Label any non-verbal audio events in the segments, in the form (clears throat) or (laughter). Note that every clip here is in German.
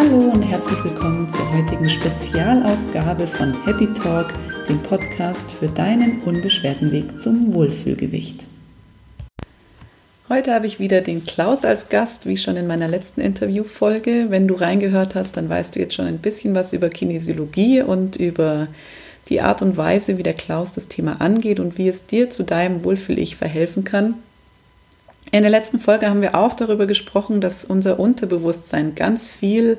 Hallo und herzlich willkommen zur heutigen Spezialausgabe von Happy Talk, dem Podcast für deinen unbeschwerten Weg zum Wohlfühlgewicht. Heute habe ich wieder den Klaus als Gast, wie schon in meiner letzten Interviewfolge. Wenn du reingehört hast, dann weißt du jetzt schon ein bisschen was über Kinesiologie und über die Art und Weise, wie der Klaus das Thema angeht und wie es dir zu deinem Wohlfühl-Ich verhelfen kann. In der letzten Folge haben wir auch darüber gesprochen, dass unser Unterbewusstsein ganz viel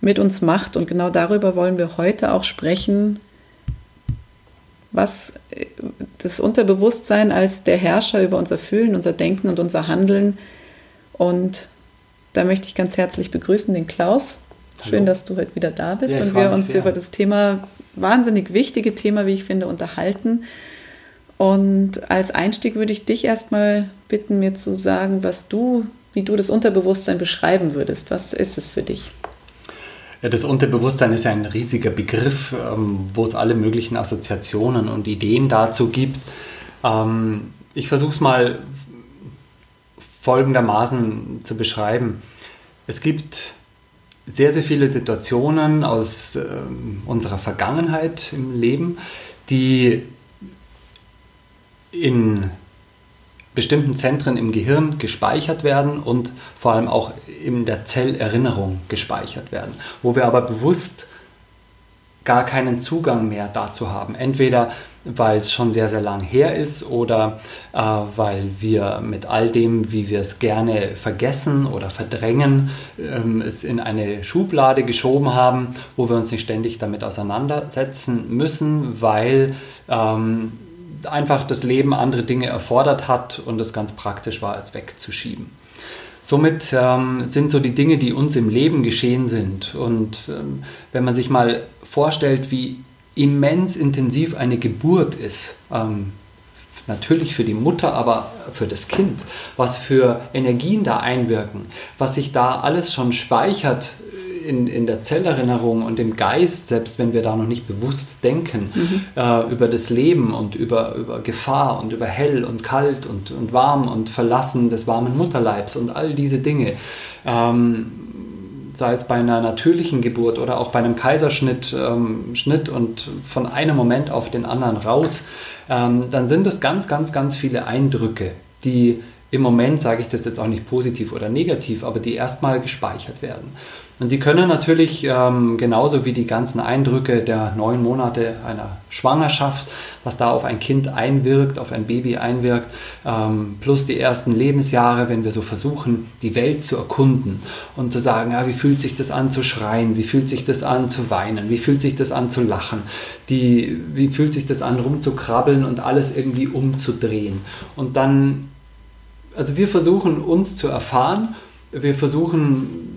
mit uns macht und genau darüber wollen wir heute auch sprechen, was äh, das Unterbewusstsein als der Herrscher über unser Fühlen, unser Denken und unser Handeln. Und da möchte ich ganz herzlich begrüßen den Klaus. Hallo. Schön, dass du heute wieder da bist ja, und wir uns sehr. über das Thema, wahnsinnig wichtige Thema, wie ich finde, unterhalten. Und als Einstieg würde ich dich erstmal bitten, mir zu sagen, was du, wie du das Unterbewusstsein beschreiben würdest. Was ist es für dich? Das Unterbewusstsein ist ein riesiger Begriff, ähm, wo es alle möglichen Assoziationen und Ideen dazu gibt. Ähm, ich versuche es mal folgendermaßen zu beschreiben. Es gibt sehr, sehr viele Situationen aus ähm, unserer Vergangenheit im Leben, die in bestimmten Zentren im Gehirn gespeichert werden und vor allem auch in der Zellerinnerung gespeichert werden, wo wir aber bewusst gar keinen Zugang mehr dazu haben. Entweder weil es schon sehr, sehr lang her ist oder äh, weil wir mit all dem, wie wir es gerne vergessen oder verdrängen, ähm, es in eine Schublade geschoben haben, wo wir uns nicht ständig damit auseinandersetzen müssen, weil ähm, einfach das Leben andere Dinge erfordert hat und es ganz praktisch war, es wegzuschieben. Somit ähm, sind so die Dinge, die uns im Leben geschehen sind. Und ähm, wenn man sich mal vorstellt, wie immens intensiv eine Geburt ist, ähm, natürlich für die Mutter, aber für das Kind, was für Energien da einwirken, was sich da alles schon speichert in, in der Zellerinnerung und im Geist, selbst wenn wir da noch nicht bewusst denken, mhm. äh, über das Leben und über, über Gefahr und über hell und kalt und, und warm und Verlassen des warmen Mutterleibs und all diese Dinge. Ähm, sei es bei einer natürlichen Geburt oder auch bei einem Kaiserschnitt ähm, Schnitt und von einem Moment auf den anderen raus, ähm, dann sind es ganz, ganz, ganz viele Eindrücke, die im Moment, sage ich das jetzt auch nicht positiv oder negativ, aber die erstmal gespeichert werden. Und die können natürlich ähm, genauso wie die ganzen Eindrücke der neun Monate einer Schwangerschaft, was da auf ein Kind einwirkt, auf ein Baby einwirkt, ähm, plus die ersten Lebensjahre, wenn wir so versuchen, die Welt zu erkunden und zu sagen, ja, wie fühlt sich das an zu schreien, wie fühlt sich das an zu weinen, wie fühlt sich das an zu lachen, die, wie fühlt sich das an rumzukrabbeln und alles irgendwie umzudrehen. Und dann, also wir versuchen uns zu erfahren, wir versuchen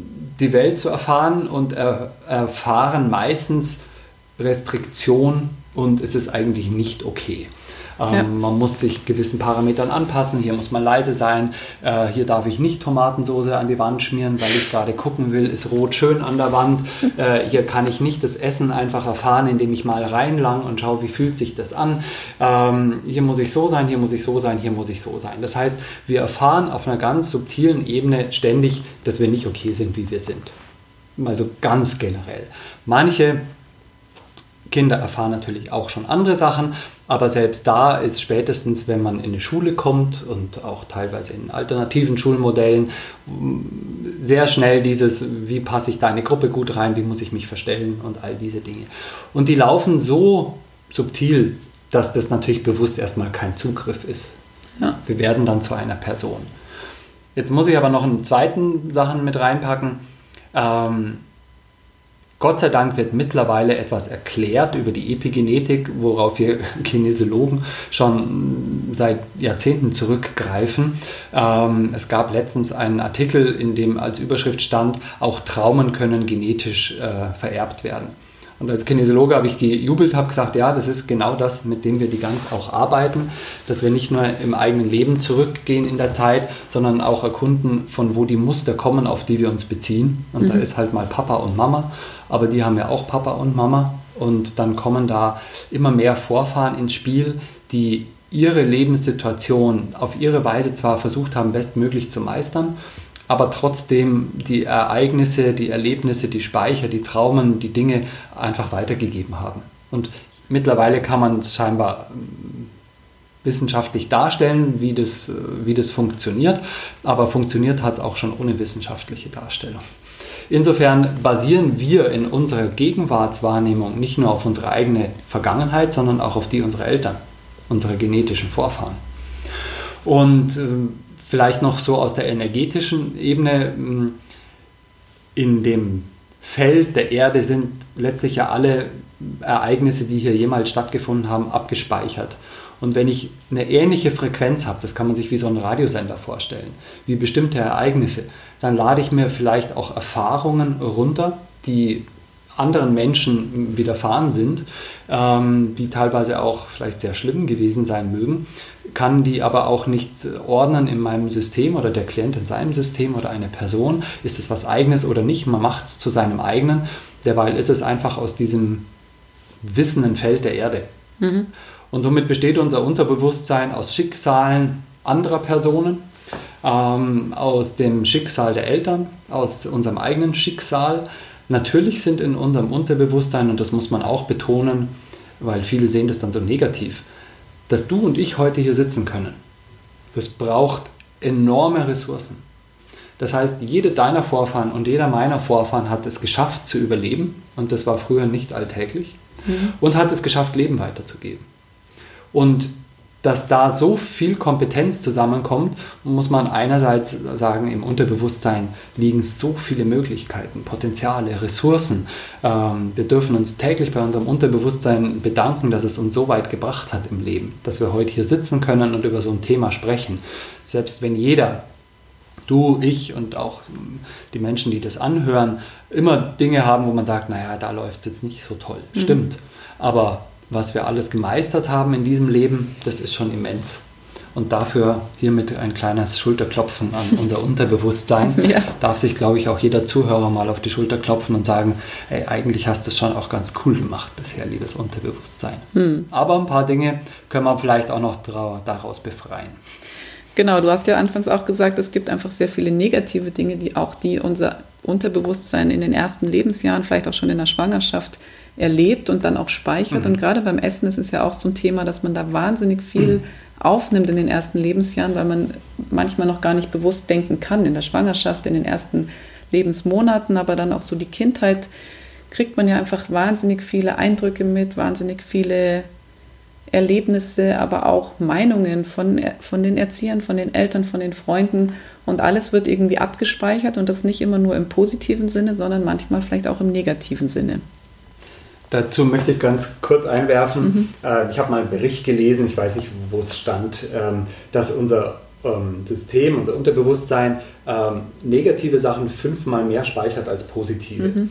die Welt zu erfahren und er, erfahren meistens Restriktion und es ist eigentlich nicht okay. Ähm, ja. Man muss sich gewissen Parametern anpassen. Hier muss man leise sein. Äh, hier darf ich nicht Tomatensauce an die Wand schmieren, weil ich gerade gucken will, ist rot schön an der Wand. (laughs) Äh, hier kann ich nicht das Essen einfach erfahren, indem ich mal reinlang und schaue, wie fühlt sich das an. Ähm, hier muss ich so sein, hier muss ich so sein, hier muss ich so sein. Das heißt, wir erfahren auf einer ganz subtilen Ebene ständig, dass wir nicht okay sind, wie wir sind. Also ganz generell. Manche Kinder erfahren natürlich auch schon andere Sachen, aber selbst da ist spätestens, wenn man in eine Schule kommt und auch teilweise in alternativen Schulmodellen, sehr schnell dieses, wie passe ich da in eine Gruppe gut rein, wie muss ich mich verstellen und all diese Dinge. Und die laufen so subtil, dass das natürlich bewusst erstmal kein Zugriff ist. Ja. Wir werden dann zu einer Person. Jetzt muss ich aber noch einen zweiten Sachen mit reinpacken. Ähm, Gott sei Dank wird mittlerweile etwas erklärt über die Epigenetik, worauf wir (laughs) Kinesiologen schon seit Jahrzehnten zurückgreifen. Ähm, es gab letztens einen Artikel, in dem als Überschrift stand, auch Traumen können genetisch äh, vererbt werden. Und als Kinesiologe habe ich gejubelt, habe gesagt, ja, das ist genau das, mit dem wir die ganze auch arbeiten, dass wir nicht nur im eigenen Leben zurückgehen in der Zeit, sondern auch erkunden, von wo die Muster kommen, auf die wir uns beziehen. Und mhm. da ist halt mal Papa und Mama, aber die haben ja auch Papa und Mama. Und dann kommen da immer mehr Vorfahren ins Spiel, die ihre Lebenssituation auf ihre Weise zwar versucht haben, bestmöglich zu meistern, aber trotzdem die Ereignisse, die Erlebnisse, die Speicher, die Traumen, die Dinge einfach weitergegeben haben. Und mittlerweile kann man es scheinbar ähm, wissenschaftlich darstellen, wie das, äh, wie das funktioniert, aber funktioniert hat es auch schon ohne wissenschaftliche Darstellung. Insofern basieren wir in unserer Gegenwartswahrnehmung nicht nur auf unsere eigene Vergangenheit, sondern auch auf die unserer Eltern, unserer genetischen Vorfahren. Und äh, vielleicht noch so aus der energetischen Ebene, hm, in dem Feld der Erde sind letztlich ja alle Ereignisse, die hier jemals stattgefunden haben, abgespeichert. Und wenn ich eine ähnliche Frequenz habe, das kann man sich wie so ein Radiosender vorstellen, wie bestimmte Ereignisse, dann lade ich mir vielleicht auch Erfahrungen runter, die anderen Menschen widerfahren sind, ähm, die teilweise auch vielleicht sehr schlimm gewesen sein mögen, kann die aber auch nicht ordnen in meinem System oder der Klient in seinem System oder eine Person. Ist es was eigenes oder nicht? Man macht es zu seinem eigenen. Derweil ist es einfach aus diesem wissenden Feld der Erde. Mhm. Und somit besteht unser Unterbewusstsein aus Schicksalen anderer Personen, ähm, aus dem Schicksal der Eltern, aus unserem eigenen Schicksal. Natürlich sind in unserem Unterbewusstsein, und das muss man auch betonen, weil viele sehen das dann so negativ, dass du und ich heute hier sitzen können. Das braucht enorme Ressourcen. Das heißt, jede deiner Vorfahren und jeder meiner Vorfahren hat es geschafft zu überleben, und das war früher nicht alltäglich, mhm. und hat es geschafft, Leben weiterzugeben. Und dass da so viel Kompetenz zusammenkommt, muss man einerseits sagen, im Unterbewusstsein liegen so viele Möglichkeiten, Potenziale, Ressourcen. Ähm, wir dürfen uns täglich bei unserem Unterbewusstsein bedanken, dass es uns so weit gebracht hat im Leben, dass wir heute hier sitzen können und über so ein Thema sprechen. Selbst wenn jeder du, ich und auch die Menschen, die das anhören, immer Dinge haben, wo man sagt, naja, da läuft es jetzt nicht so toll. Mhm. Stimmt. Aber was wir alles gemeistert haben in diesem Leben, das ist schon immens. Und dafür hiermit ein kleines Schulterklopfen an (laughs) unser Unterbewusstsein. ja. Darf sich, glaube ich, auch jeder Zuhörer mal auf die Schulter klopfen und sagen, ey, eigentlich hast du es schon auch ganz cool gemacht bisher, liebes Unterbewusstsein. Hm. Aber ein paar Dinge können wir vielleicht auch noch daraus befreien. Genau, du hast ja anfangs auch gesagt, es gibt einfach sehr viele negative Dinge, die auch die unser Unterbewusstsein in den ersten Lebensjahren, vielleicht auch schon in der Schwangerschaft, erlebt und dann auch speichert. Mhm. Und gerade beim Essen ist es ja auch so ein Thema, dass man da wahnsinnig viel mhm. aufnimmt in den ersten Lebensjahren, weil man manchmal noch gar nicht bewusst denken kann in der Schwangerschaft, in den ersten Lebensmonaten, aber dann auch so die Kindheit kriegt man ja einfach wahnsinnig viele Eindrücke mit, wahnsinnig viele Erlebnisse, aber auch Meinungen von, von den Erziehern, von den Eltern, von den Freunden. Und alles wird irgendwie abgespeichert und das nicht immer nur im positiven Sinne, sondern manchmal vielleicht auch im negativen Sinne. Dazu möchte ich ganz kurz einwerfen. Mhm. Äh, ich habe mal einen Bericht gelesen, ich weiß nicht, wo es stand, ähm, dass unser ähm, System, unser Unterbewusstsein ähm, negative Sachen fünfmal mehr speichert als positive. Mhm.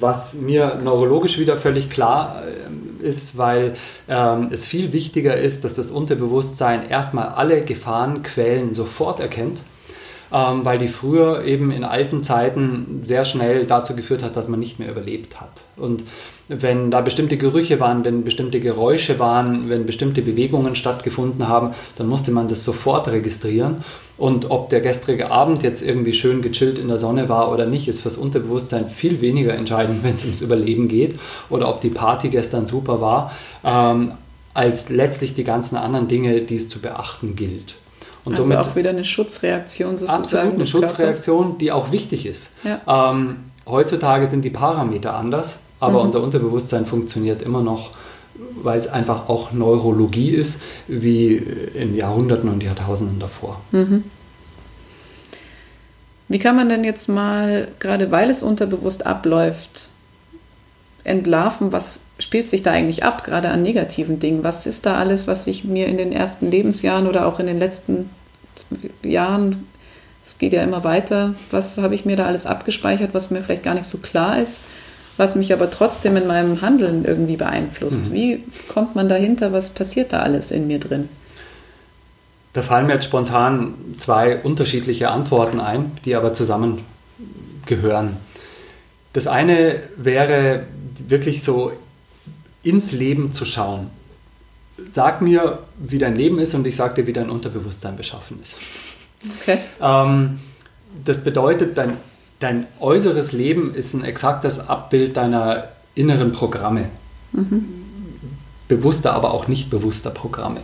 Was mir neurologisch wieder völlig klar äh, ist, weil es viel wichtiger ist, dass das Unterbewusstsein erstmal alle Gefahrenquellen sofort erkennt weil die früher eben in alten Zeiten sehr schnell dazu geführt hat, dass man nicht mehr überlebt hat. Und wenn da bestimmte Gerüche waren, wenn bestimmte Geräusche waren, wenn bestimmte Bewegungen stattgefunden haben, dann musste man das sofort registrieren. Und ob der gestrige Abend jetzt irgendwie schön gechillt in der Sonne war oder nicht, ist fürs Unterbewusstsein viel weniger entscheidend, (laughs) wenn es ums Überleben geht. Oder ob die Party gestern super war, ähm, als letztlich die ganzen anderen Dinge, die es zu beachten gilt. Und also somit auch wieder eine Schutzreaktion sozusagen. Absolut, eine Schutzreaktion, die auch wichtig ist. Ja. Ähm, heutzutage sind die Parameter anders, aber mhm. unser Unterbewusstsein funktioniert immer noch, weil es einfach auch Neurologie ist, wie in Jahrhunderten und Jahrtausenden davor. Mhm. Wie kann man denn jetzt mal, gerade weil es unterbewusst abläuft, entlarven, was spielt sich da eigentlich ab, gerade an negativen Dingen? Was ist da alles, was sich mir in den ersten Lebensjahren oder auch in den letzten Jahren, es geht ja immer weiter, was habe ich mir da alles abgespeichert, was mir vielleicht gar nicht so klar ist, was mich aber trotzdem in meinem Handeln irgendwie beeinflusst? Mhm. Wie kommt man dahinter, was passiert da alles in mir drin? Da fallen mir jetzt spontan zwei unterschiedliche Antworten ein, die aber zusammengehören. Das eine wäre wirklich so ins Leben zu schauen. Sag mir, wie dein Leben ist und ich sag dir, wie dein Unterbewusstsein beschaffen ist. Okay. Ähm, das bedeutet, dein, dein äußeres Leben ist ein exaktes Abbild deiner inneren Programme. Mhm. Bewusster, aber auch nicht bewusster Programme.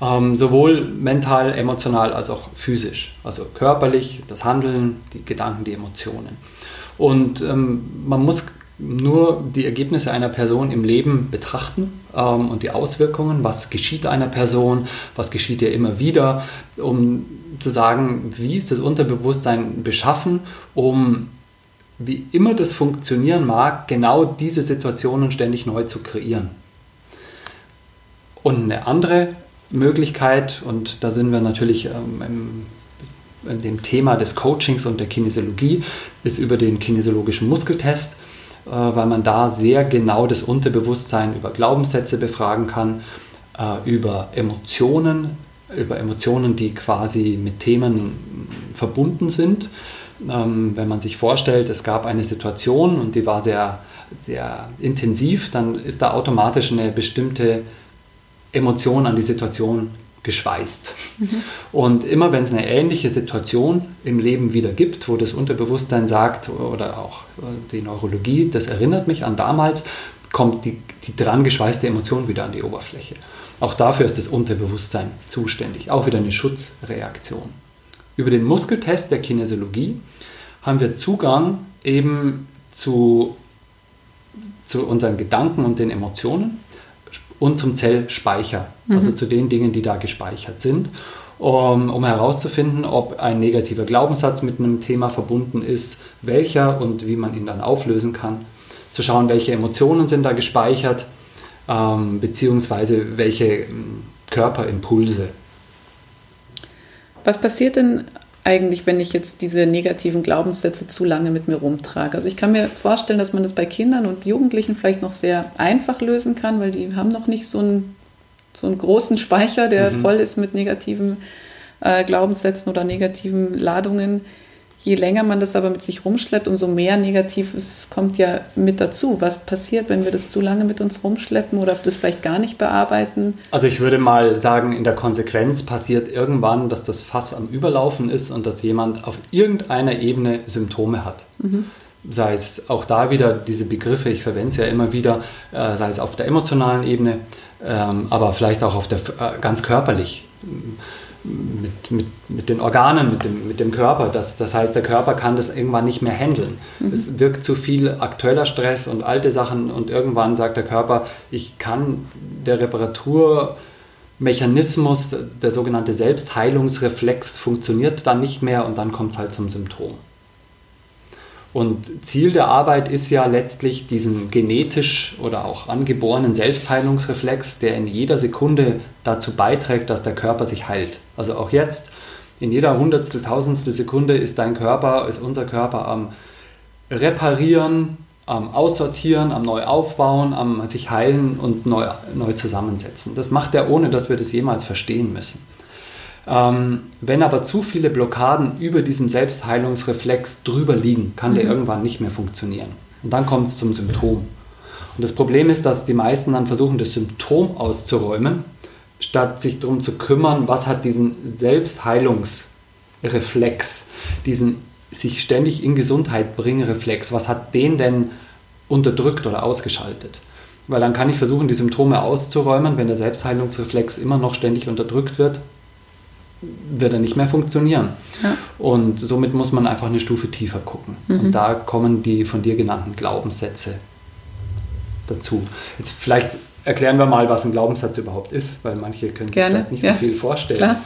Ähm, sowohl mental, emotional als auch physisch. Also körperlich, das Handeln, die Gedanken, die Emotionen. Und ähm, man muss nur die Ergebnisse einer Person im Leben betrachten ähm, und die Auswirkungen, was geschieht einer Person, was geschieht ihr immer wieder, um zu sagen, wie ist das Unterbewusstsein beschaffen, um wie immer das funktionieren mag, genau diese Situationen ständig neu zu kreieren. Und eine andere Möglichkeit, und da sind wir natürlich ähm, im, in dem Thema des Coachings und der Kinesiologie, ist über den kinesiologischen Muskeltest. Äh, weil man da sehr genau das Unterbewusstsein über Glaubenssätze befragen kann, äh, über Emotionen, über Emotionen, die quasi mit Themen verbunden sind. Ähm, wenn man sich vorstellt, es gab eine Situation und die war sehr, sehr intensiv, dann ist da automatisch eine bestimmte Emotion an die Situation geschweißt. Mhm. Und immer wenn es eine ähnliche Situation im Leben wieder gibt, wo das Unterbewusstsein sagt oder auch äh, die Neurologie, das erinnert mich an damals, kommt die, die dran geschweißte Emotion wieder an die Oberfläche. Auch dafür ist das Unterbewusstsein zuständig. Auch wieder eine Schutzreaktion. Über den Muskeltest der Kinesiologie haben wir Zugang eben zu, zu unseren Gedanken und den Emotionen und zum Zellspeicher, also mhm. also zu den Dingen, die da gespeichert sind, um, um, herauszufinden, ob ein negativer Glaubenssatz mit einem Thema verbunden ist, welcher und wie man ihn dann auflösen kann. Zu schauen, welche Emotionen sind da gespeichert, ähm, beziehungsweise welche ähm, Körperimpulse. Was passiert denn eigentlich, wenn ich jetzt diese negativen Glaubenssätze zu lange mit mir rumtrage. Also ich kann mir vorstellen, dass man das bei Kindern und Jugendlichen vielleicht noch sehr einfach lösen kann, weil die haben noch nicht so einen, so einen großen Speicher, der mhm. voll ist mit negativen äh, Glaubenssätzen oder negativen Ladungen. Je länger man das aber mit sich rumschleppt, umso mehr Negatives kommt ja mit dazu. Was passiert, wenn wir das zu lange mit uns rumschleppen oder das vielleicht gar nicht bearbeiten? Also ich würde mal sagen, in der Konsequenz passiert irgendwann, dass das Fass am Überlaufen ist und dass jemand auf irgendeiner Ebene Symptome hat. Mhm. Sei es auch da wieder diese Begriffe, ich verwende es ja immer wieder, äh, sei es auf der emotionalen Ebene, ähm, aber vielleicht auch auf der äh, ganz körperlich mit, mit, mit den Organen, mit dem, mit dem Körper. Das, das heißt, der Körper kann das irgendwann nicht mehr handeln. Mhm. Es wirkt zu viel aktueller Stress und alte Sachen und irgendwann sagt der Körper, ich kann der Reparaturmechanismus, der sogenannte Selbstheilungsreflex funktioniert dann nicht mehr und dann kommt es halt zum Symptom. Und Ziel der Arbeit ist ja letztlich diesen genetisch oder auch angeborenen Selbstheilungsreflex, der in jeder Sekunde dazu beiträgt, dass der Körper sich heilt. Also auch jetzt, in jeder Hundertstel, Tausendstel Sekunde ist dein Körper, ist unser Körper am Reparieren, am Aussortieren, am Neuaufbauen, am sich heilen und neu, neu zusammensetzen. Das macht er, ohne dass wir das jemals verstehen müssen. Ähm, wenn aber zu viele Blockaden über diesen Selbstheilungsreflex drüber liegen, kann mhm. der irgendwann nicht mehr funktionieren. Und dann kommt es zum Symptom. Und das Problem ist, dass die meisten dann versuchen, das Symptom auszuräumen, statt sich darum zu kümmern, was hat diesen Selbstheilungsreflex, diesen sich ständig in Gesundheit bringen Reflex, was hat den denn unterdrückt oder ausgeschaltet? Weil dann kann ich versuchen, die Symptome auszuräumen, wenn der Selbstheilungsreflex immer noch ständig unterdrückt wird, wird er nicht mehr funktionieren. Ja. Und somit muss man einfach eine Stufe tiefer gucken. Mhm. Und da kommen die von dir genannten Glaubenssätze dazu. Jetzt vielleicht erklären wir mal, was ein Glaubenssatz überhaupt ist, weil manche können sich vielleicht nicht ja. so viel vorstellen.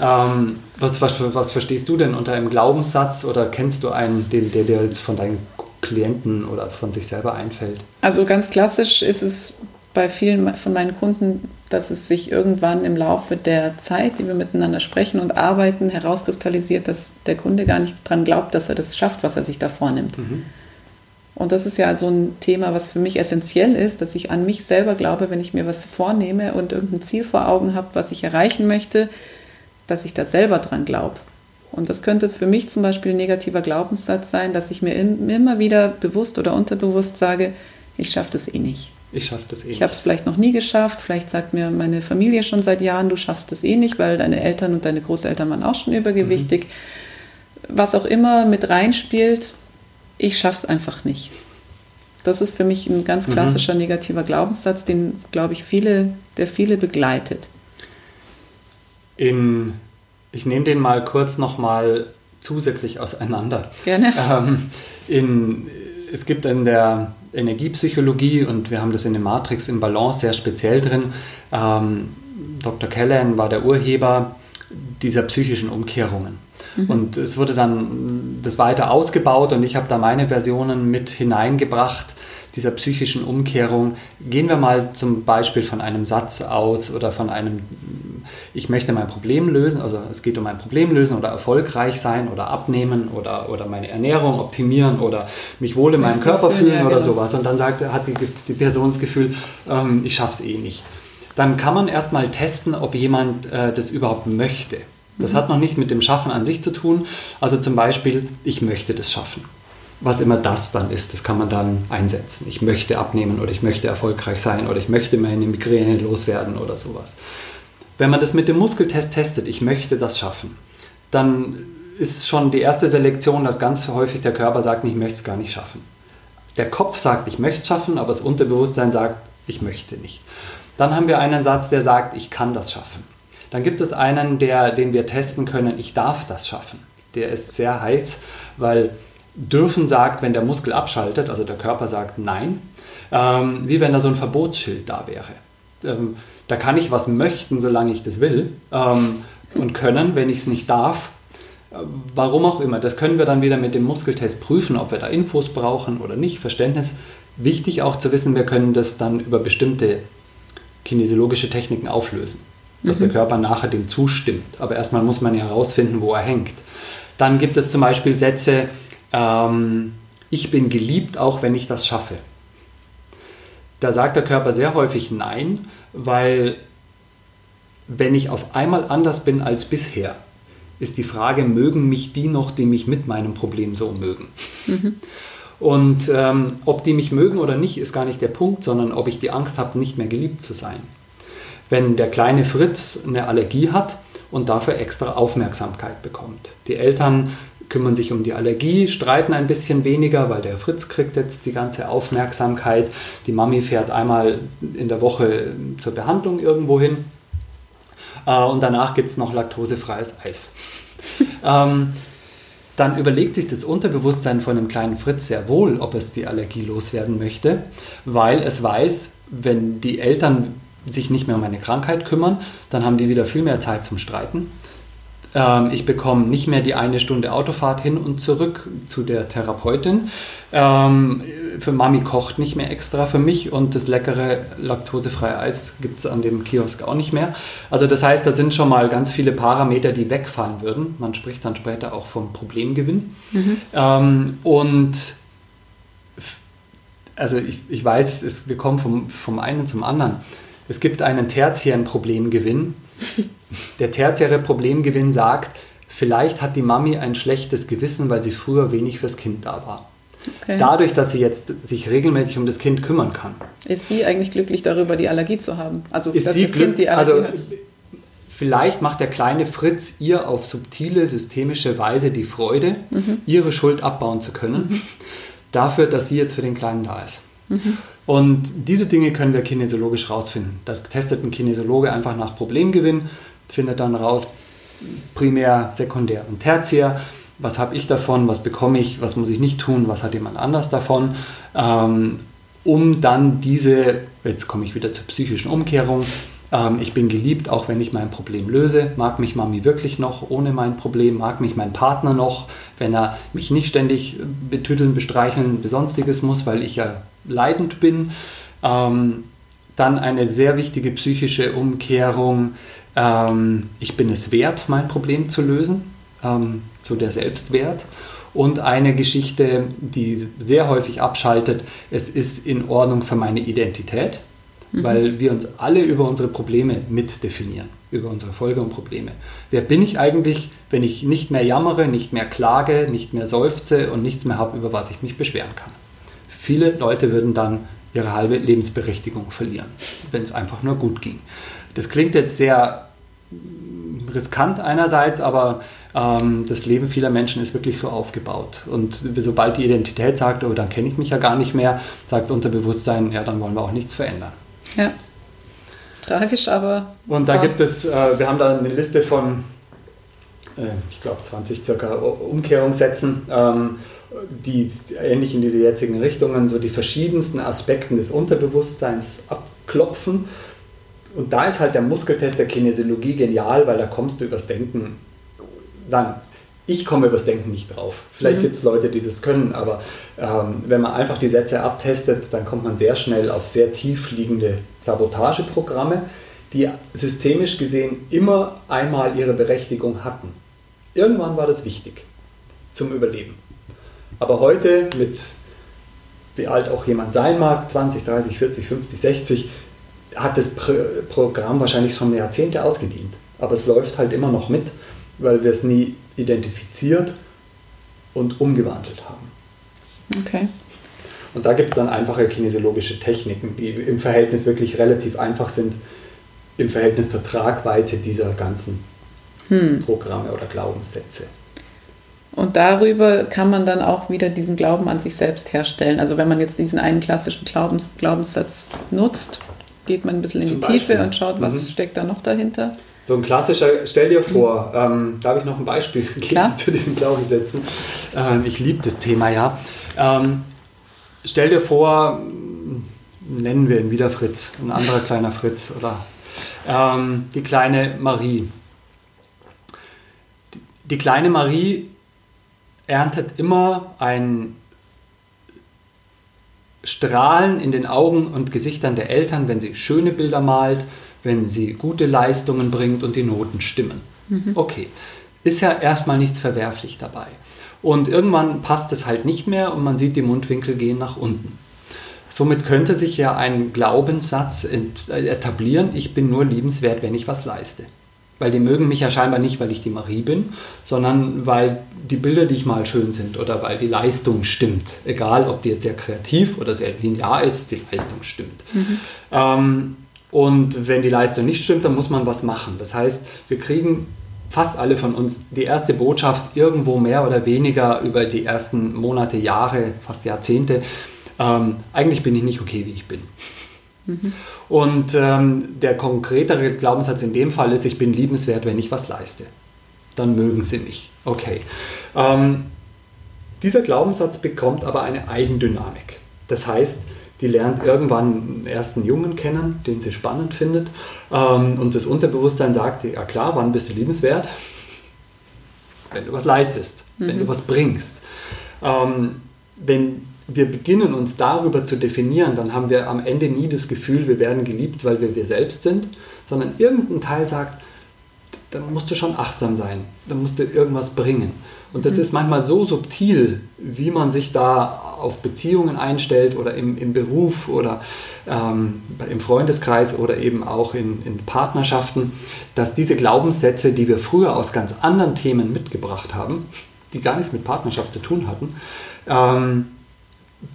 Ähm, was, was, was, verstehst du denn unter einem Glaubenssatz oder kennst du einen, den, der dir jetzt von deinen Klienten oder von sich selber einfällt? Also ganz klassisch ist es bei vielen von meinen Kunden, dass es sich irgendwann im Laufe der Zeit, die wir miteinander sprechen und arbeiten, herauskristallisiert, dass der Kunde gar nicht daran glaubt, dass er das schafft, was er sich da vornimmt. Mhm. Und das ist ja so ein Thema, was für mich essentiell ist, dass ich an mich selber glaube, wenn ich mir was vornehme und irgendein Ziel vor Augen habe, was ich erreichen möchte, dass ich da selber dran glaube. Und das könnte für mich zum Beispiel ein negativer Glaubenssatz sein, dass ich mir immer wieder bewusst oder unterbewusst sage, ich schaffe das eh nicht. Ich schaffe das eh nicht. Ich habe es vielleicht noch nie geschafft. Vielleicht sagt mir meine Familie schon seit Jahren, du schaffst es eh nicht, weil deine Eltern und deine Großeltern waren auch schon übergewichtig. was auch immer mit reinspielt, ich schaff's einfach nicht. Das ist für mich ein ganz mhm. klassischer mhm. negativer Glaubenssatz, den, glaube ich, viele, der viele begleitet. In, ich nehme den mal kurz nochmal zusätzlich auseinander. Gerne. Ähm, in, es gibt in der Energiepsychologie und wir haben das in der Matrix in Balance sehr speziell drin. Ähm, Dr. Kellen war der Urheber dieser psychischen Umkehrungen. Mhm. Und es wurde dann das weiter ausgebaut und ich habe da meine Versionen mit hineingebracht dieser psychischen Umkehrung. Gehen wir mal zum Beispiel von einem Satz aus oder von einem, ich möchte mein Problem lösen, also es geht um ein Problem lösen oder erfolgreich sein oder abnehmen oder, oder meine Ernährung optimieren oder mich wohl in meinem Körper fühlen ja, oder genau. sowas. Und dann sagt, hat die, die Person das Gefühl, ähm, ich schaffe es eh nicht. Dann kann man erstmal testen, ob jemand äh, das überhaupt möchte. Das mhm. hat noch nicht mit dem Schaffen an sich zu tun. Also zum Beispiel, ich möchte das schaffen was immer das dann ist, das kann man dann einsetzen. Ich möchte abnehmen oder ich möchte erfolgreich sein oder ich möchte meine Migräne loswerden oder sowas. Wenn man das mit dem Muskeltest testet, ich möchte das schaffen, dann ist schon die erste Selektion, dass ganz häufig der Körper sagt, ich möchte es gar nicht schaffen. Der Kopf sagt, ich möchte es schaffen, aber das Unterbewusstsein sagt, ich möchte nicht. Dann haben wir einen Satz, der sagt, ich kann das schaffen. Dann gibt es einen, der, den wir testen können, ich darf das schaffen. Der ist sehr heiß, weil dürfen sagt, wenn der Muskel abschaltet, also der Körper sagt nein, ähm, wie wenn da so ein Verbotsschild da wäre. Ähm, da kann ich was möchten, solange ich das will ähm, und können, wenn ich es nicht darf. Warum auch immer. Das können wir dann wieder mit dem Muskeltest prüfen, ob wir da Infos brauchen oder nicht. Verständnis. Wichtig auch zu wissen, wir können das dann über bestimmte kinesiologische Techniken auflösen, dass mhm. der Körper nachher dem zustimmt. Aber erstmal muss man ja herausfinden, wo er hängt. Dann gibt es zum Beispiel Sätze, ähm, ich bin geliebt, auch wenn ich das schaffe. Da sagt der Körper sehr häufig Nein, weil wenn ich auf einmal anders bin als bisher, ist die Frage, mögen mich die noch, die mich mit meinem Problem so mögen? Mhm. Und ähm, ob die mich mögen oder nicht, ist gar nicht der Punkt, sondern ob ich die Angst habe, nicht mehr geliebt zu sein. Wenn der kleine Fritz eine Allergie hat und dafür extra Aufmerksamkeit bekommt. Die Eltern kümmern sich um die Allergie, streiten ein bisschen weniger, weil der Fritz kriegt jetzt die ganze Aufmerksamkeit. Die Mami fährt einmal in der Woche zur Behandlung irgendwo hin. Äh, und danach gibt es noch laktosefreies Eis. (laughs) ähm, dann überlegt sich das Unterbewusstsein von dem kleinen Fritz sehr wohl, ob es die Allergie loswerden möchte, weil es weiß, wenn die Eltern sich nicht mehr um eine Krankheit kümmern, dann haben die wieder viel mehr Zeit zum Streiten. Ähm, ich bekomme nicht mehr die eine Stunde Autofahrt hin und zurück zu der Therapeutin. Ähm, für Mami kocht nicht mehr extra für mich und das leckere laktosefreie Eis gibt es an dem Kiosk auch nicht mehr. Also das heißt, da sind schon mal ganz viele Parameter, die wegfallen würden. Man spricht dann später auch vom Problemgewinn. Mhm. Ähm, und also ich, ich weiß, es, wir kommen vom, vom einen zum anderen. Es gibt einen tertiären Problemgewinn (laughs) der tertiäre Problemgewinn sagt, vielleicht hat die Mami ein schlechtes Gewissen, weil sie früher wenig fürs Kind da war. Okay. Dadurch, dass sie jetzt sich regelmäßig um das Kind kümmern kann. Ist sie eigentlich glücklich darüber, die Allergie zu haben? Also, ist sie das Kind die Allergie also, hat? Vielleicht macht der kleine Fritz ihr auf subtile, systemische Weise die Freude, mhm. ihre Schuld abbauen zu können, mhm. dafür, dass sie jetzt für den Kleinen da ist. Mhm. Und diese Dinge können wir kinesiologisch rausfinden. Da testet ein Kinesiologe einfach nach Problemgewinn, findet dann raus, primär, sekundär und tertiär. Was habe ich davon? Was bekomme ich? Was muss ich nicht tun? Was hat jemand anders davon? Ähm, um dann diese, jetzt komme ich wieder zur psychischen Umkehrung, ähm, ich bin geliebt, auch wenn ich mein Problem löse. Mag mich Mami wirklich noch ohne mein Problem? Mag mich mein Partner noch, wenn er mich nicht ständig betütteln, bestreicheln, besonstiges muss, weil ich ja leidend bin? Ähm, dann eine sehr wichtige psychische Umkehrung. Ähm, ich bin es wert, mein Problem zu lösen. Ähm, so der Selbstwert. Und eine Geschichte, die sehr häufig abschaltet, es ist in Ordnung für meine Identität mhm. weil wir uns alle über unsere Probleme mitdefinieren, über unsere Folge und Probleme. Wer bin ich eigentlich, wenn ich nicht mehr jammere, nicht mehr klage, nicht mehr seufze und nichts mehr habe, über was ich mich beschweren kann? Viele Leute würden dann ihre halbe Lebensberechtigung verlieren, wenn es einfach nur gut ging. Das klingt jetzt sehr riskant einerseits, aber Ähm, das Leben vieler Menschen ist wirklich so aufgebaut. Und sobald die Identität sagt, oh, dann kenne ich mich ja gar nicht mehr, sagt Unterbewusstsein, ja, dann wollen wir auch nichts verändern. Ja. Tragisch, aber. Und da gibt es, äh, wir haben da eine Liste von, äh, ich glaube, 20 circa Umkehrungssätzen, ähm, die ähnlich in diese jetzigen Richtungen so die verschiedensten Aspekten des Unterbewusstseins abklopfen. Und da ist halt der Muskeltest der Kinesiologie genial, weil da kommst du übers Denken dann. Ich komme übers Denken nicht drauf. Vielleicht mhm. gibt es Leute, die das können, aber ähm, wenn man einfach die Sätze abtestet, dann kommt man sehr schnell auf sehr tief liegende Sabotageprogramme, die systemisch gesehen immer einmal ihre Berechtigung hatten. Irgendwann war das wichtig zum Überleben. Aber heute, mit wie alt auch jemand sein mag, 20, 30, 40, 50, 60, hat das Programm wahrscheinlich schon Jahrzehnte ausgedient. Aber es läuft halt immer noch mit, weil wir es nie identifiziert und umgewandelt haben. Okay. Und da gibt es dann einfache kinesiologische Techniken, die im Verhältnis wirklich relativ einfach sind, im Verhältnis zur Tragweite dieser ganzen hm. Programme oder Glaubenssätze. Und darüber kann man dann auch wieder diesen Glauben an sich selbst herstellen. Also wenn man jetzt diesen einen klassischen Glaubens Glaubenssatz nutzt, geht man ein bisschen in Zum die Beispiel. Tiefe und schaut, was mhm. steckt da noch dahinter. So ein klassischer, stell dir vor, ähm, darf ich noch ein Beispiel (laughs) geben zu diesen Glaubenssätzen? Ähm, ich liebe das Thema ja. Ähm, stell dir vor, nennen wir ihn wieder Fritz, ein anderer kleiner Fritz oder ähm, die kleine Marie. Die, die kleine Marie erntet immer ein Strahlen in den Augen und Gesichtern der Eltern, wenn sie schöne Bilder malt, wenn sie gute Leistungen bringt und die Noten stimmen. Mhm. Okay, ist ja erstmal nichts verwerflich dabei. Und irgendwann passt es halt nicht mehr und man sieht, die Mundwinkel gehen nach unten. Somit könnte sich ja ein Glaubenssatz etablieren, ich bin nur liebenswert, wenn ich was leiste weil die mögen mich ja scheinbar nicht, weil ich die Marie bin, sondern weil die Bilder, die ich mal schön sind oder weil die Leistung stimmt. Egal, ob die jetzt sehr kreativ oder sehr linear ist, die Leistung stimmt. Mhm. Ähm, und wenn die Leistung nicht stimmt, dann muss man was machen. Das heißt, wir kriegen fast alle von uns die erste Botschaft irgendwo mehr oder weniger über die ersten Monate, Jahre, fast Jahrzehnte. Ähm, eigentlich bin ich nicht okay, wie ich bin. Mhm. Und ähm, der konkretere Glaubenssatz in dem Fall ist, ich bin liebenswert, wenn ich was leiste. Dann mögen sie mich. Okay. Ähm, dieser Glaubenssatz bekommt aber eine Eigendynamik. Das heißt, die lernt irgendwann einen ersten Jungen kennen, den sie spannend findet. Ähm, und das Unterbewusstsein sagt, ja klar, wann bist du liebenswert? Wenn du was leistest, mhm. wenn du mhm. was bringst. Ähm, wenn wir beginnen uns darüber zu definieren, dann haben wir am Ende nie das Gefühl, wir werden geliebt, weil wir wir selbst sind, sondern irgendein Teil sagt, da musst du schon achtsam sein, da musst du irgendwas bringen. Und das mhm. ist manchmal so subtil, wie man sich da auf Beziehungen einstellt oder im, im Beruf oder ähm, im Freundeskreis oder eben auch in, in Partnerschaften, dass diese Glaubenssätze, die wir früher aus ganz anderen Themen mitgebracht haben, die gar nichts mit Partnerschaft zu tun hatten, ähm,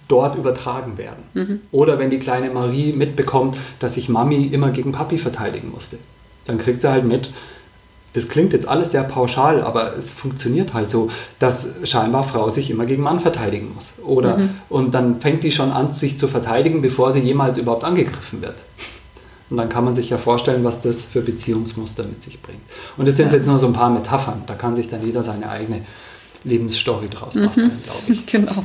dort übertragen werden. Mhm. Oder wenn die kleine Marie mitbekommt, dass sich Mami immer gegen Papi verteidigen musste. Dann kriegt sie halt mit, das klingt jetzt alles sehr pauschal, aber es funktioniert halt so, dass scheinbar Frau sich immer gegen Mann verteidigen muss. Oder mhm. und dann fängt die schon an, sich zu verteidigen, bevor sie jemals überhaupt angegriffen wird. Und dann kann man sich ja vorstellen, was das für Beziehungsmuster mit sich bringt. Und das sind ja. jetzt nur so ein paar Metaphern. Da kann sich dann jeder seine eigene Lebensstory draus basteln, mhm. glaube ich. (laughs) Genau.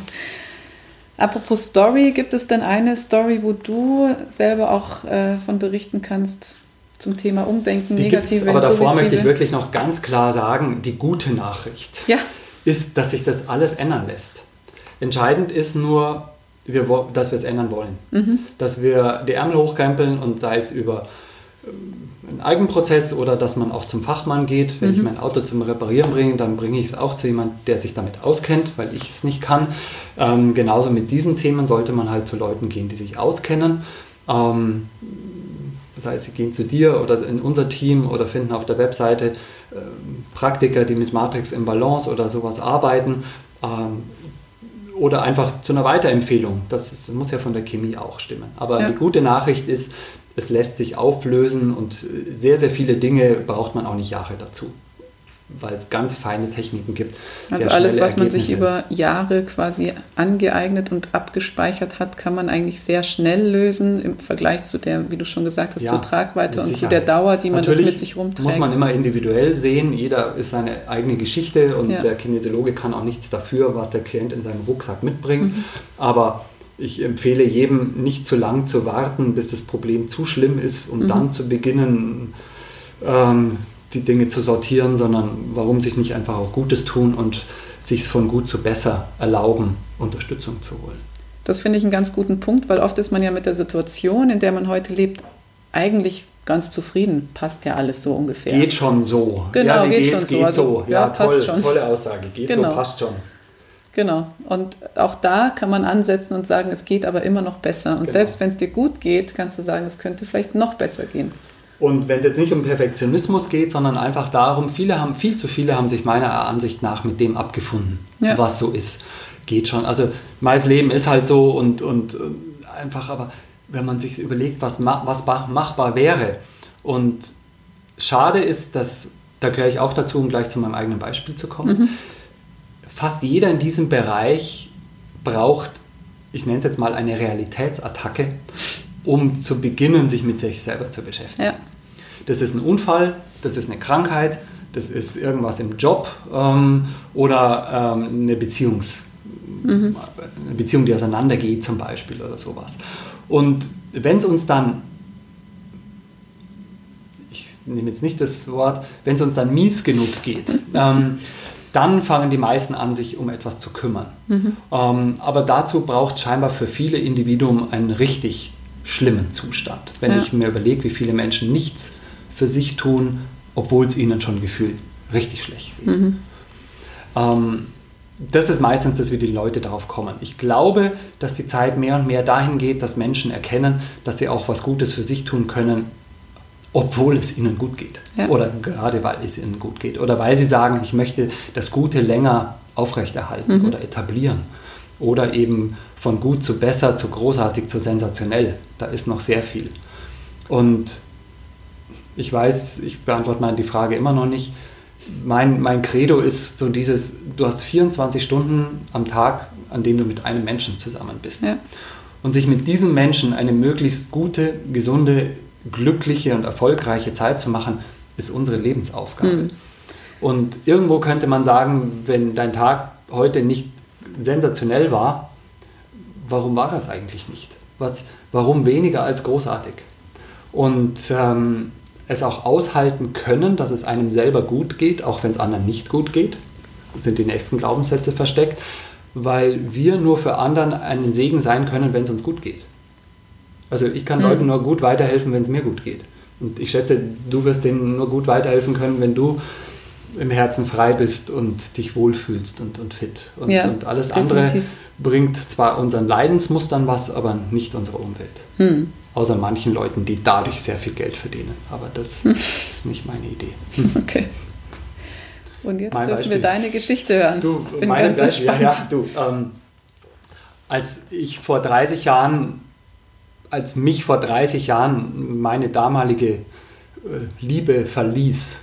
Apropos Story, gibt es denn eine Story, wo du selber auch äh, von berichten kannst zum Thema Umdenken, die negative Aber davor möchte ich wirklich noch ganz klar sagen, die gute Nachricht ja. ist, dass sich das alles ändern lässt. Entscheidend ist nur, dass wir es ändern wollen. Mhm. Dass wir die Ärmel hochkrempeln und sei es über einen Eigenprozess oder dass man auch zum Fachmann geht. Wenn mhm. ich mein Auto zum Reparieren bringe, dann bringe ich es auch zu jemandem, der sich damit auskennt, weil ich es nicht kann. Ähm, genauso mit diesen Themen sollte man halt zu Leuten gehen, die sich auskennen. Ähm, das heißt, sie gehen zu dir oder in unser Team oder finden auf der Webseite äh, Praktiker, die mit Matrix im Balance oder sowas arbeiten. Ähm, oder einfach zu einer Weiterempfehlung. Das, ist, das, muss ja von der Chemie auch stimmen. Aber ja. die gute Nachricht ist, es lässt sich auflösen und sehr, sehr viele Dinge braucht man auch nicht Jahre dazu. weil es ganz feine Techniken gibt. Also alles, was man sich über Jahre quasi angeeignet und abgespeichert hat, kann man eigentlich sehr schnell lösen im Vergleich zu der, wie du schon gesagt hast, ja, zur Tragweite und zu der Dauer, die man Natürlich das mit sich rumträgt. muss man immer individuell sehen. Jeder ist seine eigene Geschichte und ja. der Kinesiologe kann auch nichts dafür, was der Klient in seinem Rucksack mitbringt. Mhm. Aber ich empfehle jedem, nicht zu lang zu warten, bis das Problem zu schlimm ist, um mhm. dann zu beginnen, ähm, die Dinge zu sortieren, sondern warum sich nicht einfach auch Gutes tun und sich von gut zu besser erlauben, Unterstützung zu holen. Das finde ich einen ganz guten Punkt, weil oft ist man ja mit der Situation, in der man heute lebt, eigentlich ganz zufrieden. Passt ja alles so ungefähr. Geht schon so. Genau, ja, geht schon geht so. Also, ja, ja toll, schon. tolle Aussage. Geht genau. so, passt schon. Genau. Und auch da kann man ansetzen und sagen, es geht aber immer noch besser. Und genau. selbst wenn es dir gut geht, kannst du sagen, es könnte vielleicht noch besser gehen. Und wenn es jetzt nicht um Perfektionismus geht, sondern einfach darum, viele haben, viel zu viele haben sich meiner Ansicht nach mit dem abgefunden, ja. was so ist. Geht schon. Also mein Leben ist halt so und, und, und einfach, aber wenn man sich überlegt, was, was machbar wäre. Und schade ist, dass, da gehöre ich auch dazu, um gleich zu meinem eigenen Beispiel zu kommen, mhm. Fast jeder in diesem Bereich braucht, ich nenne es jetzt mal eine Realitätsattacke, um zu beginnen, sich mit sich selber zu beschäftigen. Ja. Das ist ein Unfall, das ist eine Krankheit, das ist irgendwas im Job ähm, oder ähm, eine, Beziehungs, mhm. eine Beziehung, die auseinandergeht zum Beispiel oder sowas. Und wenn es uns dann, ich nehme jetzt nicht das Wort, wenn es uns dann mies genug geht, ähm, dann fangen die meisten an, sich um etwas zu kümmern. Mhm. Ähm, aber dazu braucht scheinbar für viele Individuen ein richtig schlimmen Zustand. Wenn ja. ich mir überlege, wie viele Menschen nichts für sich tun, obwohl es ihnen schon gefühlt richtig schlecht geht. Mhm. Ähm, das ist meistens das, wie die Leute darauf kommen. Ich glaube, dass die Zeit mehr und mehr dahin geht, dass Menschen erkennen, dass sie auch was Gutes für sich tun können, obwohl es ihnen gut geht. Ja. Oder gerade weil es ihnen gut geht. Oder weil sie sagen, ich möchte das Gute länger aufrechterhalten mhm. oder etablieren. Oder eben von gut zu besser, zu großartig, zu sensationell. Da ist noch sehr viel. Und ich weiß, ich beantworte mal die Frage immer noch nicht. Mein, mein Credo ist so dieses, du hast 24 Stunden am Tag, an dem du mit einem Menschen zusammen bist. Ja. Und sich mit diesem Menschen eine möglichst gute, gesunde, glückliche und erfolgreiche Zeit zu machen, ist unsere Lebensaufgabe. Mhm. Und irgendwo könnte man sagen, wenn dein Tag heute nicht sensationell war, warum war das eigentlich nicht? Was, warum weniger als großartig? Und ähm, es auch aushalten können, dass es einem selber gut geht, auch wenn es anderen nicht gut geht, sind die nächsten Glaubenssätze versteckt, weil wir nur für anderen einen Segen sein können, wenn es uns gut geht. Also ich kann mhm. Leuten nur gut weiterhelfen, wenn es mir gut geht. Und ich schätze, du wirst denen nur gut weiterhelfen können, wenn du im Herzen frei bist und dich wohlfühlst und, und fit. Und, ja, und alles definitiv. andere bringt zwar unseren Leidensmustern was, aber nicht unsere Umwelt. Hm. Außer manchen Leuten, die dadurch sehr viel Geld verdienen. Aber das hm. ist nicht meine Idee. Hm. (laughs) Okay. Und jetzt mein dürfen Beispiel. wir deine Geschichte hören. Du, Bin meine ganz gespannt. Ja, ja, du, ähm, als ich vor 30 Jahren, als mich vor 30 Jahren meine damalige äh, Liebe verließ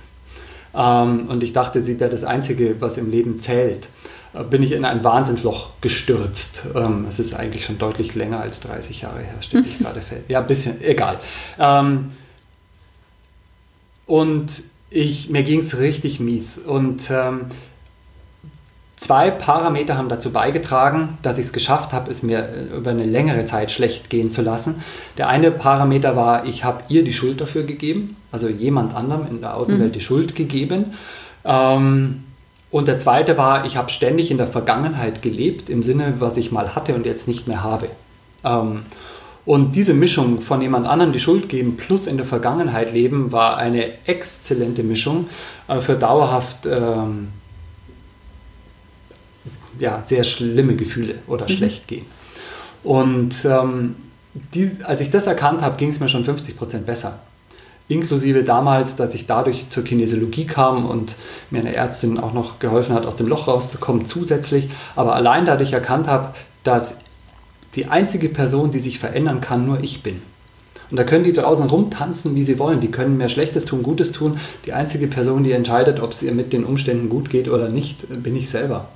ähm, und ich dachte, sie wäre das Einzige, was im Leben zählt, äh, bin ich in ein Wahnsinnsloch gestürzt. Ähm, es ist eigentlich schon deutlich länger als 30 Jahre her, steht ich (laughs) gerade fest. Ja, ein bisschen, egal. Ähm, und ich, mir ging es richtig mies. Und zwei Parameter haben dazu beigetragen, dass ich es geschafft habe, es mir äh, über eine längere Zeit schlecht gehen zu lassen. Der eine Parameter war, ich habe ihr die Schuld dafür gegeben, also jemand anderem in der Außenwelt mhm. die Schuld gegeben. Ähm, und der zweite war, ich habe ständig in der Vergangenheit gelebt, im Sinne, was ich mal hatte und jetzt nicht mehr habe. Ähm, und diese Mischung von jemand anderem die Schuld geben plus in der Vergangenheit leben war eine exzellente Mischung äh, für dauerhaft ähm, ja, sehr schlimme Gefühle oder mhm. schlecht gehen. Und ähm, die, als ich das erkannt habe, ging es mir schon 50 Prozent besser inklusive damals, dass ich dadurch zur Kinesiologie kam und mir eine Ärztin auch noch geholfen hat, aus dem Loch rauszukommen zusätzlich, aber allein dadurch erkannt habe, dass die einzige Person, die sich verändern kann, nur ich bin. Und da können die draußen rumtanzen, wie sie wollen. Die können mehr Schlechtes tun, Gutes tun. Die einzige Person, die entscheidet, ob es ihr mit den Umständen gut geht oder nicht, bin ich selber.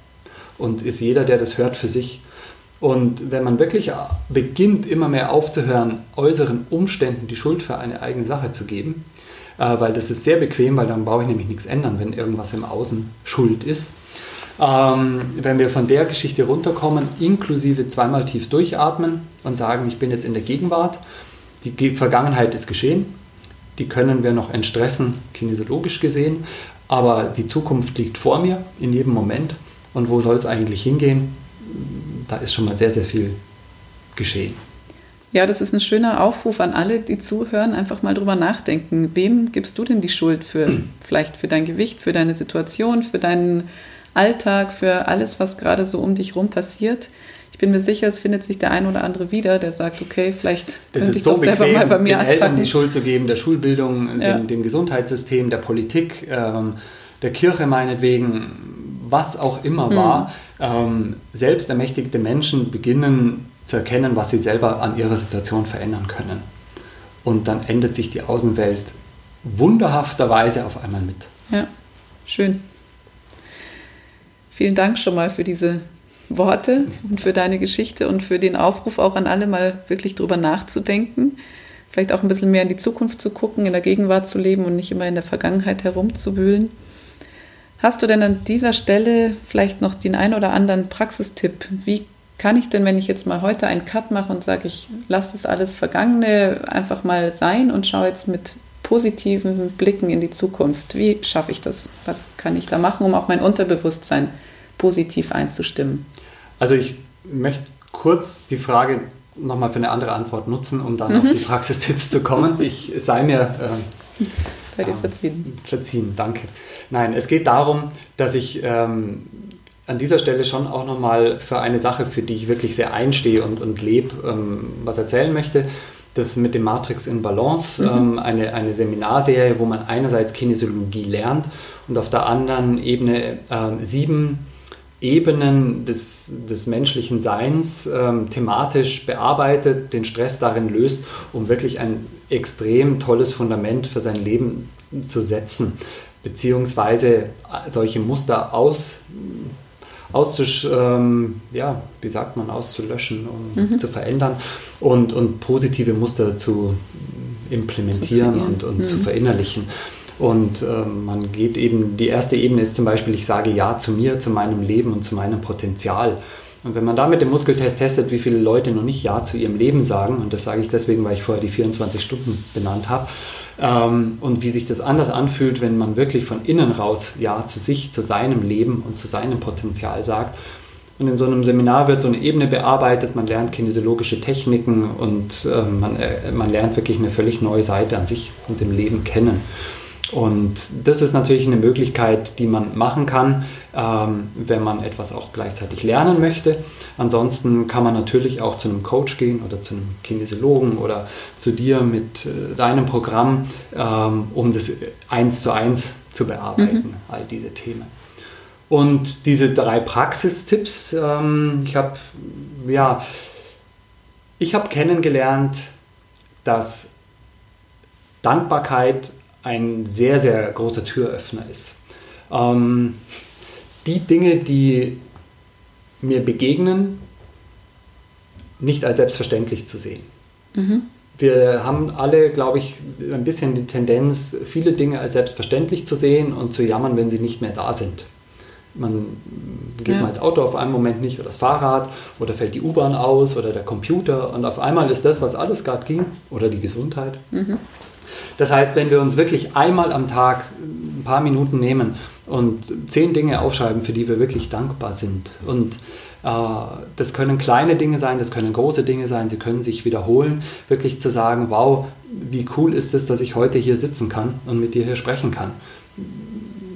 Und ist jeder, der das hört, für sich. Und wenn man wirklich beginnt, immer mehr aufzuhören, äußeren Umständen die Schuld für eine eigene Sache zu geben, äh, weil das ist sehr bequem, weil dann brauche ich nämlich nichts ändern, wenn irgendwas im Außen schuld ist. Ähm, wenn wir von der Geschichte runterkommen, inklusive zweimal tief durchatmen und sagen, ich bin jetzt in der Gegenwart, die Vergangenheit ist geschehen, die können wir noch entstressen, kinesiologisch gesehen, aber die Zukunft liegt vor mir in jedem Moment. Und wo soll es eigentlich hingehen? da ist schon mal sehr, sehr viel geschehen. Ja, das ist ein schöner Aufruf an alle, die zuhören, einfach mal drüber nachdenken. Wem gibst du denn die Schuld für (clears throat) vielleicht für dein Gewicht, für deine Situation, für deinen Alltag, für alles, was gerade so um dich rum passiert? Ich bin mir sicher, es findet sich der ein oder andere wieder, der sagt, okay, vielleicht das könnte ich so doch selber bequem, mal bei mir den anpacken. Eltern die Schuld zu geben, der Schulbildung, ja. dem, dem, Gesundheitssystem, der Politik, ähm, der Kirche meinetwegen, was auch immer hm. war ähm, selbstermächtigte Menschen beginnen zu erkennen, was sie selber an ihrer Situation verändern können. Und dann ändert sich die Außenwelt wunderhafterweise auf einmal mit. Ja, schön. Vielen Dank schon mal für diese Worte und für deine Geschichte und für den Aufruf auch an alle mal wirklich drüber nachzudenken. Vielleicht auch ein bisschen mehr in die Zukunft zu gucken, in der Gegenwart zu leben und nicht immer in der Vergangenheit herumzuwühlen. Hast du denn an dieser Stelle vielleicht noch den ein oder anderen Praxistipp? Wie kann ich denn, wenn ich jetzt mal heute einen Cut mache und sage, ich lasse das alles Vergangene einfach mal sein und schaue jetzt mit positiven Blicken in die Zukunft? Wie schaffe ich das? Was kann ich da machen, um auch mein Unterbewusstsein positiv einzustimmen? Also ich möchte kurz die Frage nochmal für eine andere Antwort nutzen, um dann mhm. auf die Praxistipps zu kommen. Ich sei mir äh, Seid ihr verziehen? Verziehen, danke. Nein, es geht darum, dass ich ähm, an dieser Stelle schon auch nochmal für eine Sache, für die ich wirklich sehr einstehe und, und lebe, ähm, was erzählen möchte. Das mit dem Matrix in Balance, mhm. ähm, eine, eine Seminarserie, wo man einerseits Kinesiologie lernt und auf der anderen Ebene äh, sieben Ebenen des, des menschlichen Seins ähm, thematisch bearbeitet, den Stress darin löst, um wirklich ein extrem tolles Fundament für sein Leben zu setzen, beziehungsweise solche Muster aus, auszusch, ähm, ja, wie sagt man, auszulöschen und mhm. zu verändern und, und positive Muster zu implementieren zu und, und mhm. zu verinnerlichen. Und äh, man geht eben, die erste Ebene ist zum Beispiel, ich sage Ja zu mir, zu meinem Leben und zu meinem Potenzial. Und wenn man da mit dem Muskeltest testet, wie viele Leute noch nicht Ja zu ihrem Leben sagen, und das sage ich deswegen, weil ich vorher die 24 Stunden benannt habe, ähm, und wie sich das anders anfühlt, wenn man wirklich von innen raus Ja zu sich, zu seinem Leben und zu seinem Potenzial sagt. Und in so einem Seminar wird so eine Ebene bearbeitet, man lernt kinesiologische Techniken und äh, man, äh, man lernt wirklich eine völlig neue Seite an sich und dem Leben kennen. Und das ist natürlich eine Möglichkeit, die man machen kann, ähm, wenn man etwas auch gleichzeitig lernen möchte. Ansonsten kann man natürlich auch zu einem Coach gehen oder zu einem Kinesiologen oder zu dir mit äh, deinem Programm, ähm, um das eins zu eins zu bearbeiten, mhm. all diese Themen. Und diese drei Praxistipps, ähm, ich habe ja, ich habe kennengelernt, dass Dankbarkeit ein sehr, sehr großer Türöffner ist. Ähm, die Dinge, die mir begegnen, nicht als selbstverständlich zu sehen. Mhm. Wir haben alle, glaube ich, ein bisschen die Tendenz, viele Dinge als selbstverständlich zu sehen und zu jammern, wenn sie nicht mehr da sind. Man geht ja. mal ins Auto auf einen Moment nicht oder das Fahrrad oder fällt die U-Bahn aus oder der Computer und auf einmal ist das, was alles gerade ging, oder die Gesundheit, mhm. Das heißt, wenn wir uns wirklich einmal am Tag ein paar Minuten nehmen und zehn Dinge aufschreiben, für die wir wirklich dankbar sind und äh, das können kleine Dinge sein, das können große Dinge sein, sie können sich wiederholen, wirklich zu sagen, wow, wie cool ist es, dass ich heute hier sitzen kann und mit dir hier sprechen kann.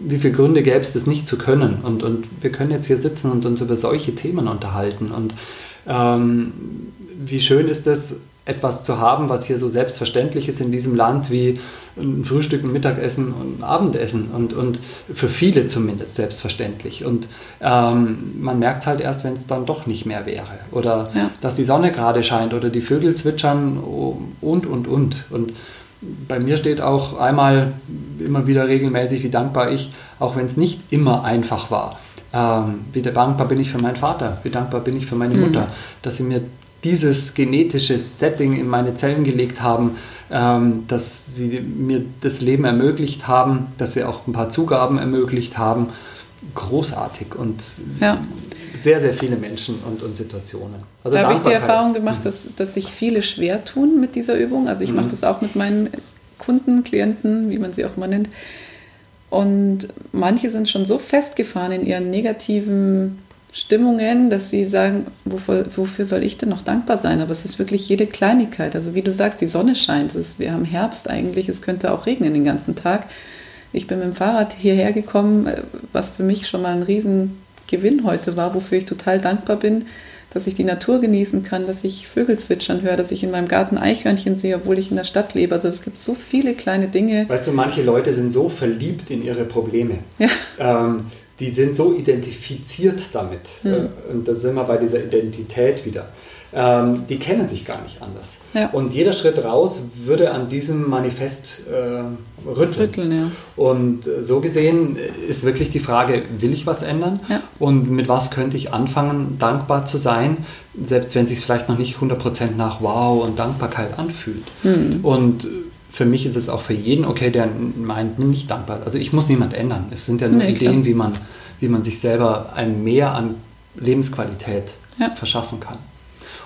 Wie viele Gründe gäbe es, das nicht zu können? Und, und wir können jetzt hier sitzen und uns über solche Themen unterhalten. Und ähm, wie schön ist es, etwas zu haben, was hier so selbstverständlich ist in diesem Land wie ein Frühstück, ein Mittagessen und ein Abendessen und, und für viele zumindest selbstverständlich. Und ähm, man merkt es halt erst, wenn es dann doch nicht mehr wäre oder ja. dass die Sonne gerade scheint oder die Vögel zwitschern und, und, und. Und bei mir steht auch einmal immer wieder regelmäßig, wie dankbar ich, auch wenn es nicht immer einfach war. Ähm, wie dankbar bin ich für meinen Vater, wie dankbar bin ich für meine Mutter, mhm. dass sie mir dieses genetische Setting in meine Zellen gelegt haben, ähm, dass sie mir das Leben ermöglicht haben, dass sie auch ein paar Zugaben ermöglicht haben. Großartig und ja. sehr, sehr viele Menschen und, und Situationen. Also da habe ich die Erfahrung gemacht, dass, dass sich viele schwer tun mit dieser Übung. Also ich mhm. mache das auch mit meinen Kunden, Klienten, wie man sie auch immer nennt. Und manche sind schon so festgefahren in ihren negativen Stimmungen, dass sie sagen, wofür, wofür, soll ich denn noch dankbar sein? Aber es ist wirklich jede Kleinigkeit. Also wie du sagst, die Sonne scheint. Ist, wir haben Herbst eigentlich, es könnte auch regnen den ganzen Tag. Ich bin mit dem Fahrrad hierher gekommen, was für mich schon mal ein Riesengewinn heute war, wofür ich total dankbar bin, dass ich die Natur genießen kann, dass ich Vögel zwitschern höre, dass ich in meinem Garten Eichhörnchen sehe, obwohl ich in der Stadt lebe. Also es gibt so viele kleine Dinge. Weißt du, manche Leute sind so verliebt in ihre Probleme. Ja. Ähm, die sind so identifiziert damit. Mhm. Und da sind wir bei dieser Identität wieder. Ähm, die kennen sich gar nicht anders. Ja. Und jeder Schritt raus würde an diesem Manifest äh, rütteln. rütteln ja. Und äh, so gesehen ist wirklich die Frage, will ich was ändern? Ja. Und mit was könnte ich anfangen, dankbar zu sein, selbst wenn es sich vielleicht noch nicht 100% nach Wow und Dankbarkeit anfühlt. Mhm. Und für mich ist es auch für jeden okay, der meint, nicht dankbar. Also ich muss niemand ändern. Es sind ja nur nee, Ideen, wie man, wie man sich selber ein Mehr an Lebensqualität ja. verschaffen kann.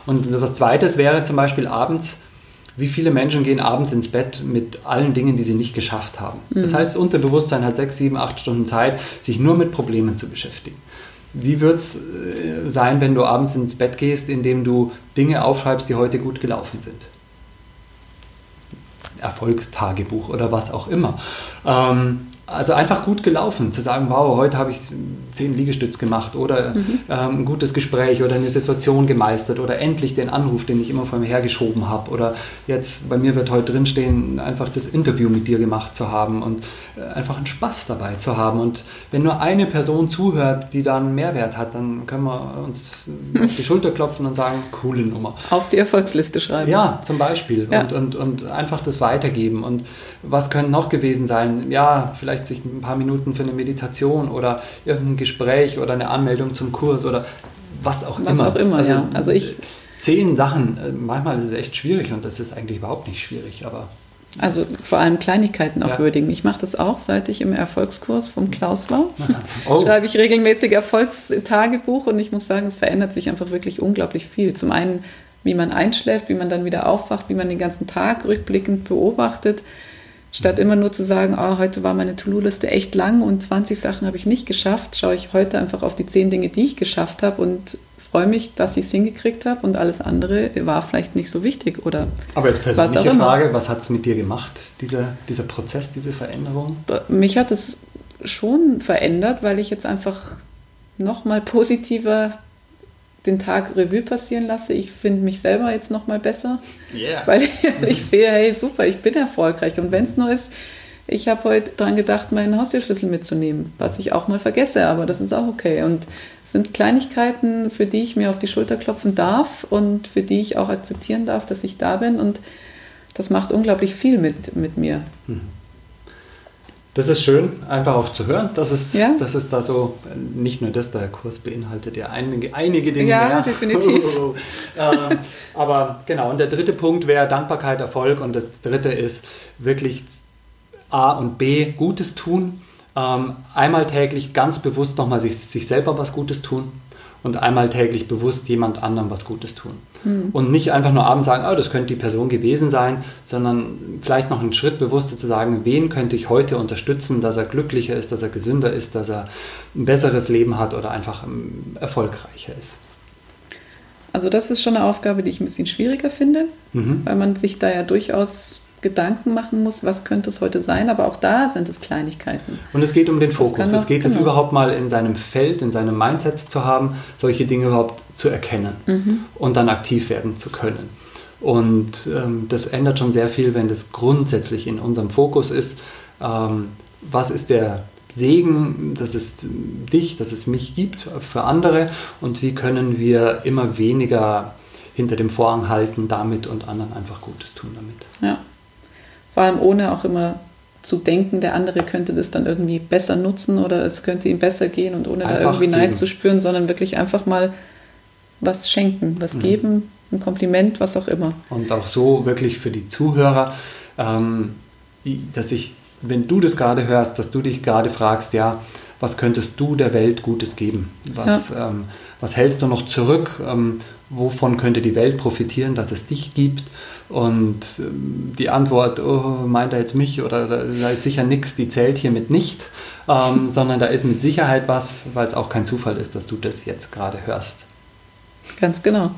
Und was zweites wäre zum Beispiel abends, wie viele Menschen gehen abends ins Bett mit allen Dingen, die sie nicht geschafft haben. Mhm. Das heißt, Unterbewusstsein hat sechs, sieben, acht Stunden Zeit, sich nur mit Problemen zu beschäftigen. Wie wird es äh, sein, wenn du abends ins Bett gehst, indem du Dinge aufschreibst, die heute gut gelaufen sind? Erfolgstagebuch oder was auch immer. Ähm, also einfach gut gelaufen, zu sagen, wow, heute habe ich zehn Liegestütz gemacht oder mhm. ähm, ein gutes Gespräch oder eine Situation gemeistert oder endlich den Anruf, den ich immer vor mir hergeschoben habe oder jetzt bei mir wird heute drinstehen, einfach das Interview mit dir gemacht zu haben und einfach einen Spaß dabei zu haben. Und wenn nur eine Person zuhört, die da einen Mehrwert hat, dann können wir uns auf die Schulter klopfen und sagen, coole Nummer. Auf die Erfolgsliste schreiben. Ja, zum Beispiel. Ja. Und, und, und einfach das weitergeben. Und was könnte noch gewesen sein? Ja, vielleicht sich ein paar Minuten für eine Meditation oder irgendein Gespräch oder eine Anmeldung zum Kurs oder was auch was immer. Was auch immer, also, ja. Also ich zehn Sachen, äh, manchmal ist es echt schwierig und das ist eigentlich überhaupt nicht schwierig, aber also vor allem Kleinigkeiten auch ja. würdigen. Ich mache das auch, seit ich im Erfolgskurs vom Klaus war. (laughs) Oh. Schreibe ich regelmäßig Erfolgstagebuch und ich muss sagen, es verändert sich einfach wirklich unglaublich viel. Zum einen, wie man einschläft, wie man dann wieder aufwacht, wie man den ganzen Tag rückblickend beobachtet. Statt immer nur zu sagen, oh, heute war meine To-Do-Liste echt lang und 20 Sachen habe ich nicht geschafft, schaue ich heute einfach auf die 10 Dinge, die ich geschafft habe und freue mich, dass ich es hingekriegt habe und alles andere war vielleicht nicht so wichtig oder Aber jetzt persönliche was Frage, was hat es mit dir gemacht, dieser, dieser Prozess, diese Veränderung? Mich hat es schon verändert, weil ich jetzt einfach nochmal positiver den Tag Revue passieren lasse. Ich finde mich selber jetzt nochmal besser, yeah. weil (laughs) ich sehe, hey, super, ich bin erfolgreich. Und wenn es nur ist, ich habe heute daran gedacht, meinen Haustürschlüssel mitzunehmen, was ich auch mal vergesse, aber das ist auch okay. Und sind Kleinigkeiten, für die ich mir auf die Schulter klopfen darf und für die ich auch akzeptieren darf, dass ich da bin. Und das macht unglaublich viel mit, mit mir. Mhm. Das ist schön, einfach auch zu hören. Das ist, ja. das ist da so, nicht nur das, der Kurs beinhaltet ja einige, einige Dinge ja, mehr. Ja, definitiv. (laughs) ähm, aber genau, und der dritte Punkt wäre Dankbarkeit, Erfolg. Und das dritte ist wirklich A und B, Gutes tun. Ähm, einmal täglich ganz bewusst nochmal sich, sich selber was Gutes tun und einmal täglich bewusst jemand anderem was Gutes tun. Mhm. Und nicht einfach nur abends sagen, oh, das könnte die Person gewesen sein, sondern vielleicht noch einen Schritt bewusster zu sagen, wen könnte ich heute unterstützen, dass er glücklicher ist, dass er gesünder ist, dass er ein besseres Leben hat oder einfach ähm, erfolgreicher ist. Also das ist schon eine Aufgabe, die ich ein bisschen schwieriger finde, mhm. weil man sich da ja durchaus Gedanken machen muss, was könnte es heute sein, aber auch da sind es Kleinigkeiten. Und es geht um den Fokus. es geht genau. es überhaupt mal in seinem Feld, in seinem Mindset zu haben, solche Dinge überhaupt zu erkennen mhm. und dann aktiv werden zu können. Und ähm, das ändert schon sehr viel, wenn das grundsätzlich in unserem Fokus ist. Ähm, was ist der Segen, dass es dich, dass es mich gibt für andere und wie können wir immer weniger hinter dem Vorhang halten damit und anderen einfach Gutes tun damit. Ja, vor allem ohne auch immer zu denken, der andere könnte das dann irgendwie besser nutzen oder es könnte ihm besser gehen und ohne einfach da irgendwie Neid zu spüren, sondern wirklich einfach mal was schenken, was mhm. geben, ein Kompliment, was auch immer. Und auch so wirklich für die Zuhörer, ähm, dass ich, wenn du das gerade hörst, dass du dich gerade fragst, ja, was könntest du der Welt Gutes geben? Was, ja. ähm, was hältst du noch zurück? Ähm, wovon könnte die Welt profitieren, dass es dich gibt? Und ähm, die Antwort, oh, meint er jetzt mich oder da ist sicher nichts, die zählt hiermit nicht, ähm, (laughs) sondern da ist mit Sicherheit was, weil es auch kein Zufall ist, dass du das jetzt gerade hörst. Ganz genau.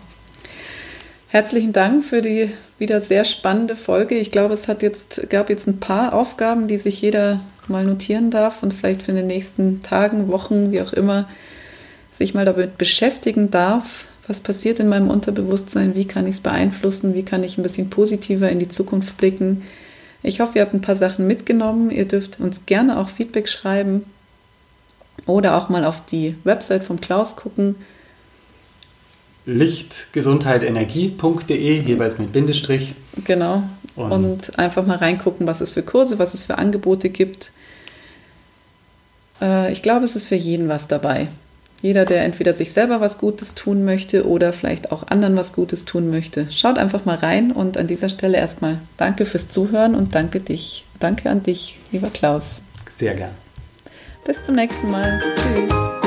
Herzlichen Dank für die wieder sehr spannende Folge. Ich glaube, es hat jetzt, gab jetzt ein paar Aufgaben, die sich jeder mal notieren darf und vielleicht für in den nächsten Tagen, Wochen, wie auch immer, sich mal damit beschäftigen darf, was passiert in meinem Unterbewusstsein, wie kann ich es beeinflussen, wie kann ich ein bisschen positiver in die Zukunft blicken. Ich hoffe, ihr habt ein paar Sachen mitgenommen. Ihr dürft uns gerne auch Feedback schreiben oder auch mal auf die Website vom Klaus gucken. Lichtgesundheitenergie.de, jeweils mit Bindestrich. Genau. Und, und, einfach mal reingucken, was es für Kurse, was es für Angebote gibt. Äh, ich glaube, es ist für jeden was dabei. Jeder, der entweder sich selber was Gutes tun möchte oder vielleicht auch anderen was Gutes tun möchte. Schaut einfach mal rein und an dieser Stelle erstmal danke fürs Zuhören und danke dich. Danke an dich, lieber Klaus. Sehr gern. Bis zum nächsten Mal. Tschüss.